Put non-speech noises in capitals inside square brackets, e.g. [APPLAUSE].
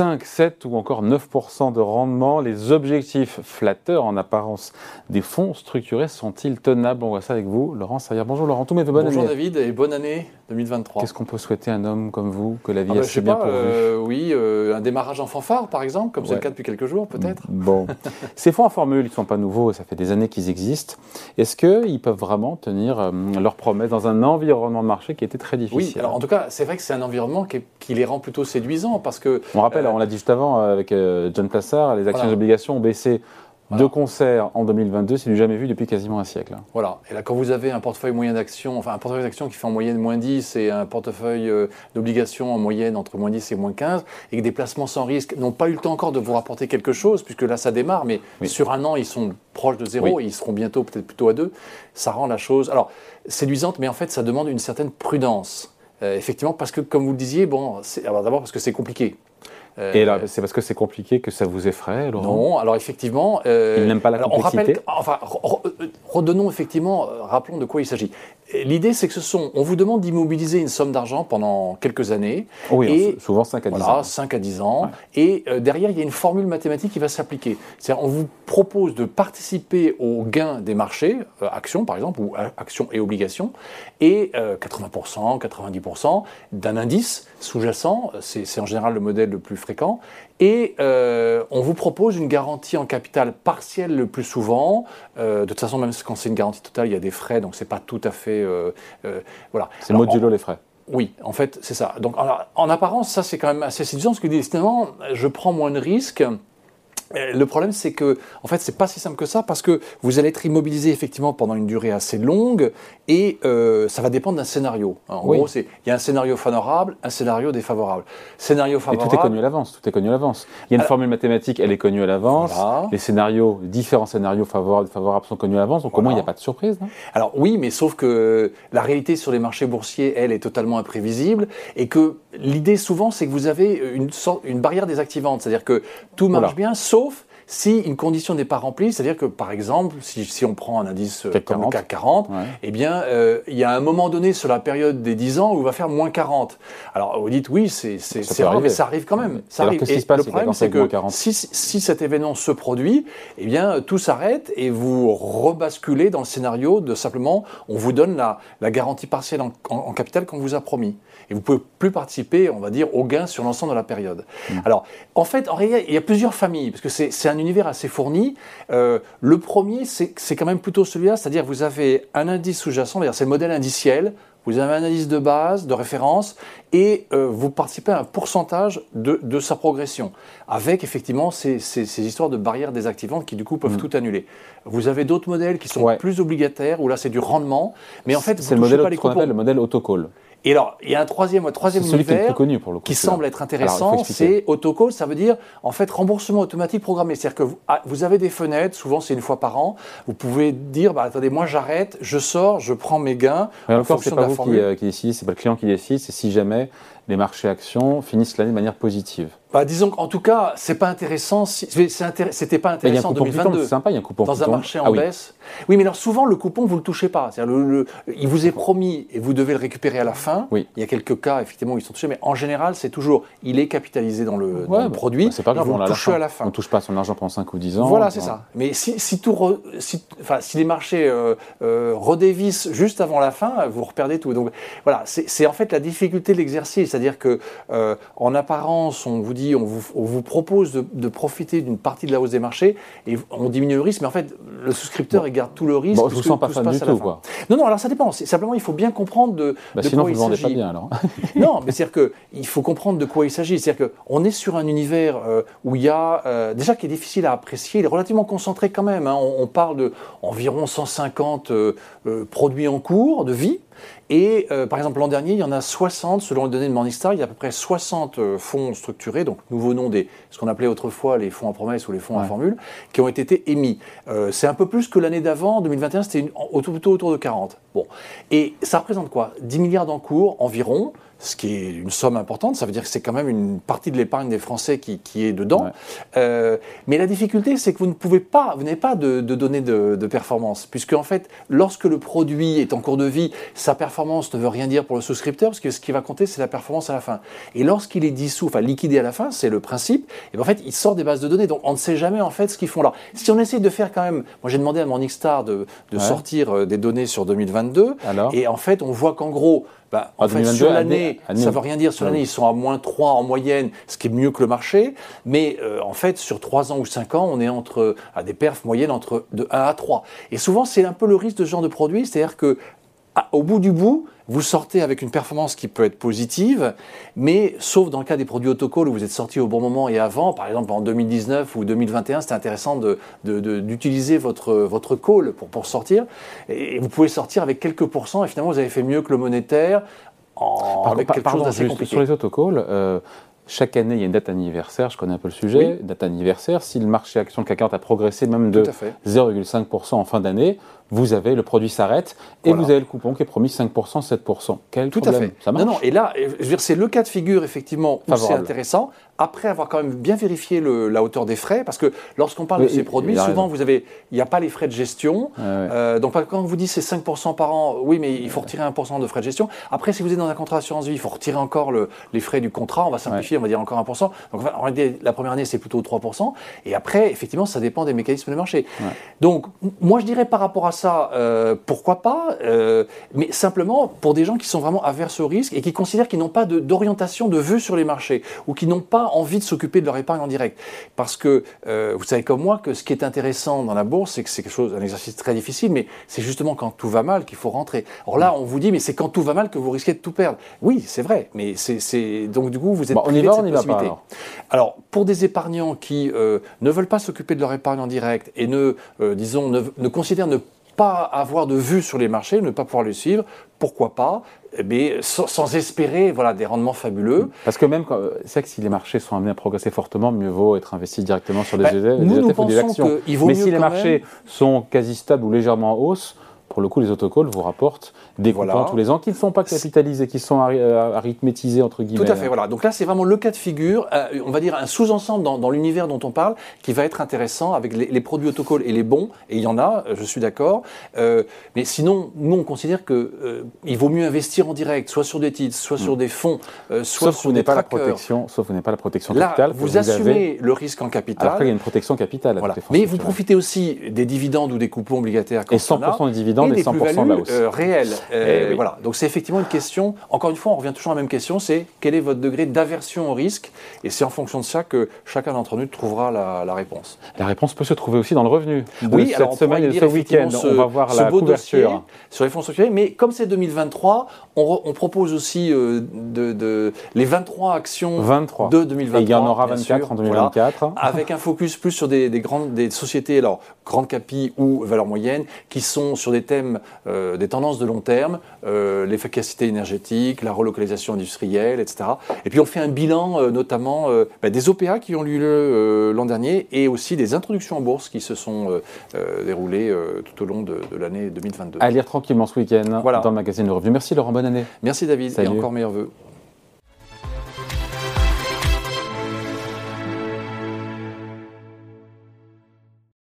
5, 7 ou encore 9% de rendement. Les objectifs flatteurs en apparence des fonds structurés sont-ils tenables? On voit ça avec vous, Laurent Sayer. Bonjour Laurent, tout bonne Bonjour année. Bonjour David et bonne année 2023. Qu'est-ce qu'on peut souhaiter à un homme comme vous, que la vie ah bah, a si bien pas, pourvu euh, Oui, euh, un démarrage en fanfare par exemple, comme c'est Ouais. le cas depuis quelques jours peut-être. Bon, [LAUGHS] ces fonds en formule, ils ne sont pas nouveaux, ça fait des années qu'ils existent. Est-ce qu'ils peuvent vraiment tenir euh, leurs promesses dans un environnement de marché qui était très difficile? Oui, alors en tout cas, c'est vrai que c'est un environnement qui, est- qui les rend plutôt séduisants parce que On rappelle, On l'a dit juste avant euh, avec euh, John Plassard, les actions Voilà. et obligations ont baissé Voilà. de concert en 2022, c'est du jamais vu depuis quasiment un siècle. Voilà. Et là, quand vous avez un portefeuille moyen d'actions, enfin un portefeuille d'actions qui fait en moyenne moins 10 et un portefeuille euh, d'obligations en moyenne entre moins 10 et moins 15, et que des placements sans risque n'ont pas eu le temps encore de vous rapporter quelque chose, puisque là, ça démarre, mais Oui. sur un an, ils sont proches de zéro, Oui. et ils seront bientôt peut-être plutôt à deux, ça rend la chose, alors, séduisante, mais en fait, ça demande une certaine prudence. Euh, effectivement, parce que, comme vous le disiez, bon, d'abord parce que c'est compliqué. Euh, Et là, c'est parce que c'est compliqué que ça vous effraie, Laurent non, alors effectivement. euh, Il n'aime pas la on complexité rappelle, enfin, euh, redonnons effectivement, euh, rappelons de quoi il s'agit. L'idée, c'est que ce sont, on vous demande d'immobiliser une somme d'argent pendant quelques années. Oui, et souvent 5 à 10 voilà, ans. 5 à 10 ans. Et euh, derrière, il y a une formule mathématique qui va s'appliquer. C'est-à-dire, on vous propose de participer aux gains des marchés, euh, actions par exemple, ou euh, actions et obligations, et euh, 80%, 90% d'un indice sous-jacent, c'est en général le modèle le plus fréquent, et euh, on vous propose une garantie en capital partielle le plus souvent. De toute façon, même quand c'est une garantie totale, il y a des frais, donc c'est pas tout à fait... euh, euh, voilà. C'est Alors, modulo les frais. oui, en fait, c'est ça. Donc, alors, en apparence, ça, c'est quand même assez séduisant, parce que décidément, je prends moins de risques. Euh, Le problème, c'est que, en fait, c'est pas si simple que ça, parce que vous allez être immobilisé effectivement pendant une durée assez longue, et euh, ça va dépendre d'un scénario. En Oui. gros, c'est il y a un scénario favorable, un scénario défavorable. Scénario Et favorable. tout est connu à l'avance, tout est connu à l'avance. Il y a une Alors- formule mathématique, elle est connue à l'avance. Voilà. Les scénarios, différents scénarios favorables, favorables sont connus à l'avance, donc au moins il n'y a pas de surprise. non Alors oui, mais sauf que la réalité sur les marchés boursiers, elle, est totalement imprévisible et que l'idée souvent, c'est que vous avez une, sorte, une barrière désactivante, c'est-à-dire que tout marche bien, sauf tof. Si une condition n'est pas remplie, c'est-à-dire que par exemple, si, si on prend un indice euh, CAC comme 40. le CAC 40, Ouais. eh bien, euh, il y a un moment donné sur la période des 10 ans où il va faire moins 40. Alors vous dites oui, c'est rare, mais ça arrive quand même. Ça alors, arrive. qui Et se passe le problème, c'est que 40? si, si cet événement se produit, eh bien, tout s'arrête et vous rebasculez dans le scénario de simplement, on vous donne la, la garantie partielle en, en- en capital qu'on vous a promis. Et vous pouvez plus participer, on va dire, aux gains sur l'ensemble de la période. Mm. Alors, en fait, en réalité, il y a plusieurs familles, parce que c'est c'est un univers assez fourni. Euh, le premier, c'est quand même plutôt celui-là, c'est-à-dire vous avez un indice sous-jacent, c'est le modèle indiciel, vous avez un indice de base, de référence, et euh, vous participez à un pourcentage de, de sa progression, avec effectivement ces, ces- ces histoires de barrières désactivantes qui du coup peuvent tout annuler. Vous avez d'autres modèles qui sont Mm. Ouais. plus obligataires, où là c'est du rendement, mais en fait c'est le modèle pas les appelle le modèle autocall. Et alors, il y a un troisième, un troisième C'est celui qui est le univers plus connu pour le coup. qui semble être intéressant, c'est autocall, ça veut dire en fait remboursement automatique programmé. C'est-à-dire que vous, ah, vous avez des fenêtres, souvent c'est une fois par an, vous pouvez dire, bah, attendez, moi j'arrête, je sors, je prends mes gains. Mais en encore, c'est pas vous qui, euh, qui décidez, c'est pas le client qui décide, c'est si jamais les marchés actions finissent l'année de manière positive. Bah, disons qu'en tout cas, c'est pas intéressant. Si, c'était pas intéressant en coupon qui tombe, 2022. c'est sympa, il y a un coupon Dans un marché en Ah baisse. Oui, mais alors souvent le coupon vous le touchez pas. C'est-à-dire le- le- il vous est promis et vous devez le récupérer à la fin. Oui. Il y a quelques cas effectivement où ils sont touchés, mais en général c'est toujours il est capitalisé dans le, dans Ouais, le bah, produit. bah, c'est pas grave, vous on le l'a touchez à la fin. On touche pas son argent pendant 5 ou 10 ans. Voilà, c'est ça. Mais si, si tout re- si, enfin, si les marchés euh, euh, redévissent juste avant la fin, vous reperdez tout. Donc voilà, c'est en fait la difficulté de l'exercice. C'est-à-dire que euh, en apparence, on vous dit, on vous, on vous propose de, de profiter d'une partie de la hausse des marchés et on diminue le risque, mais en fait, le souscripteur, il garde tout le risque. Bon, je vous sens pas fan du tout, quoi. Non, non, alors ça dépend. Simplement, il faut bien comprendre de, Bah, de sinon, quoi vous il ne vendez pas s'agit. [LAUGHS] Non, mais c'est-à-dire qu'il faut comprendre de quoi il s'agit. C'est-à-dire qu'on est sur un univers euh, où il y a, euh, déjà qui est difficile à apprécier, il est relativement concentré quand même. hein. On, on parle de environ 150 euh, euh, produits en cours de vie. Et euh, par exemple, l'an dernier, il y en a 60, selon les données de Morningstar, il y a à peu près 60 euh, fonds structurés, donc nouveau nom des, ce qu'on appelait autrefois les fonds à promesse ou les fonds à Ouais. formule, qui ont été émis. Euh, c'est un peu plus que l'année d'avant, 2021, c'était plutôt autour de 40. Bon. Et ça représente quoi? 10 milliards d'encours environ ce qui est une somme importante. Ça veut dire que c'est quand même une partie de l'épargne des Français qui, qui est dedans. Euh, mais la difficulté, c'est que vous ne pouvez pas, vous n'avez pas de, données de, de, performance, puisque en fait, lorsque le produit est en cours de vie, sa performance ne veut rien dire pour le souscripteur, parce que ce qui va compter, c'est la performance à la fin. Et lorsqu'il est dissous, enfin liquidé à la fin, c'est le principe. Et en fait, il sort des bases de données, donc on ne sait jamais en fait ce qu'ils font là. Si on essaie de faire quand même, moi j'ai demandé à Morningstar de, de sortir euh, des données sur 2022, Alors et en fait, on voit qu'en gros bah, en fait, sur l'année, ça ne veut rien dire. Sur l'année, ils sont à moins 3 en moyenne, ce qui est mieux que le marché. Mais euh, en fait, sur 3 ans ou 5 ans, on est entre, à des perfs moyennes entre de 1 à 3. Et souvent, c'est un peu le risque de ce genre de produit. C'est-à-dire que au bout du bout, vous sortez avec une performance qui peut être positive, mais sauf dans le cas des produits autocall où vous êtes sorti au bon moment et avant, par exemple en 2019 ou 2021, c'était intéressant d'utiliser de, votre, votre call pour, pour sortir. Et vous pouvez sortir avec quelques pourcents et finalement vous avez fait mieux que le monétaire en, avec quelque chose d'assez compliqué. Sur les autocalls, euh, chaque année, il y a une date anniversaire, je connais un peu le sujet, date anniversaire. Si le marché action de CAC 40 a progressé même de 0,5% en fin d'année, vous avez, le produit s'arrête et vous avez le coupon qui est promis 5%, 7%. Quel Tout problème à fait. Ça marche non, non, et là, je veux dire, c'est le cas de figure, effectivement, où c'est intéressant, après avoir quand même bien vérifié le, la hauteur des frais, parce que lorsqu'on parle de ces produits, souvent, vous avez, il n'y a pas les frais de gestion. Euh, donc, quand on vous dit c'est 5% par an, oui, mais il faut retirer 1% de frais de gestion. Après, si vous êtes dans un contrat d'assurance vie, il faut retirer encore le, les frais du contrat, on va simplifier, on va dire encore 1%. Donc, en réalité, la première année, c'est plutôt 3%. Et après, effectivement, ça dépend des mécanismes de marché. Donc, moi, je dirais par rapport à ça, euh, pourquoi pas, euh, mais simplement pour des gens qui sont vraiment averses au risque et qui considèrent qu'ils n'ont pas d'orientation, de, vue sur les marchés ou qui n'ont pas envie de s'occuper de leur épargne en direct. Parce que euh, vous savez comme moi que ce qui est intéressant dans la bourse, c'est que c'est quelque chose, un exercice très difficile, mais c'est justement quand tout va mal qu'il faut rentrer. Or là, on vous dit, mais c'est quand tout va mal que vous risquez de tout perdre. Oui, c'est vrai, mais c'est donc du coup vous êtes bon, on y va, on y va pas, alors. alors. pour des épargnants qui ne veulent pas s'occuper de leur épargne en direct et ne, disons, ne, ne considèrent ne pas avoir de vue sur les marchés, ne pas pouvoir les suivre, pourquoi pas mais sans, espérer voilà, des rendements fabuleux. Parce que même, c'est que si les marchés sont amenés à progresser fortement, mieux vaut être investi directement sur des, ben, ETF, nous, nous ou des actions. Mais si les marchés sont quasi stables ou légèrement en hausse, pour le coup, les autocols vous rapportent des coupons tous les ans qui ne sont pas capitalisés, qui sont euh, arithmétisés, entre guillemets. Tout à fait, voilà. Donc là, c'est vraiment le cas de figure, euh, on va dire un sous-ensemble dans, l'univers dont on parle, qui va être intéressant avec les, produits autocols et les bons, et il y en a, je suis d'accord. Euh, mais sinon, nous, on considère qu'il vaut mieux investir en direct, soit sur des titres, soit sur hmm. des fonds, soit sur des pas la protection, Sauf vous n'avez pas la protection capitale. vous, assumez le risque en capital. Après, il y a une protection capitale. Mais vous profitez aussi des dividendes ou des coupons obligataires. Et 100% des dividendes et, 100% de la hausse. Euh, réel. Euh, eh voilà. Donc c'est effectivement une question. Encore une fois, on revient toujours à la même question. C'est quel est votre degré d'aversion au risque? Et c'est en fonction de ça que chacun d'entre nous trouvera la, réponse. La réponse peut se trouver aussi dans le revenu. De oui, cette alors semaine et ce week-end. On va voir la couverture sur les fonds structurés. Mais comme c'est 2023, on, propose aussi euh, de, les 23 actions 23. de 2023. Et il y en aura 24 en 2024. [LAUGHS] avec un focus plus sur des, grandes des sociétés, alors grandes capi ou valeurs moyennes, qui sont sur des thèmes euh, des tendances de long terme, euh, l'efficacité énergétique, la relocalisation industrielle, etc. Et puis on fait un bilan euh, notamment bah, des OPA qui ont eu lieu l'an dernier et aussi des introductions en bourse qui se sont déroulées tout au long de, l'année 2022. À lire tranquillement ce week-end dans le magazine Le Revenu. Merci Laurent, bonne année. Merci David et encore meilleurs vœux.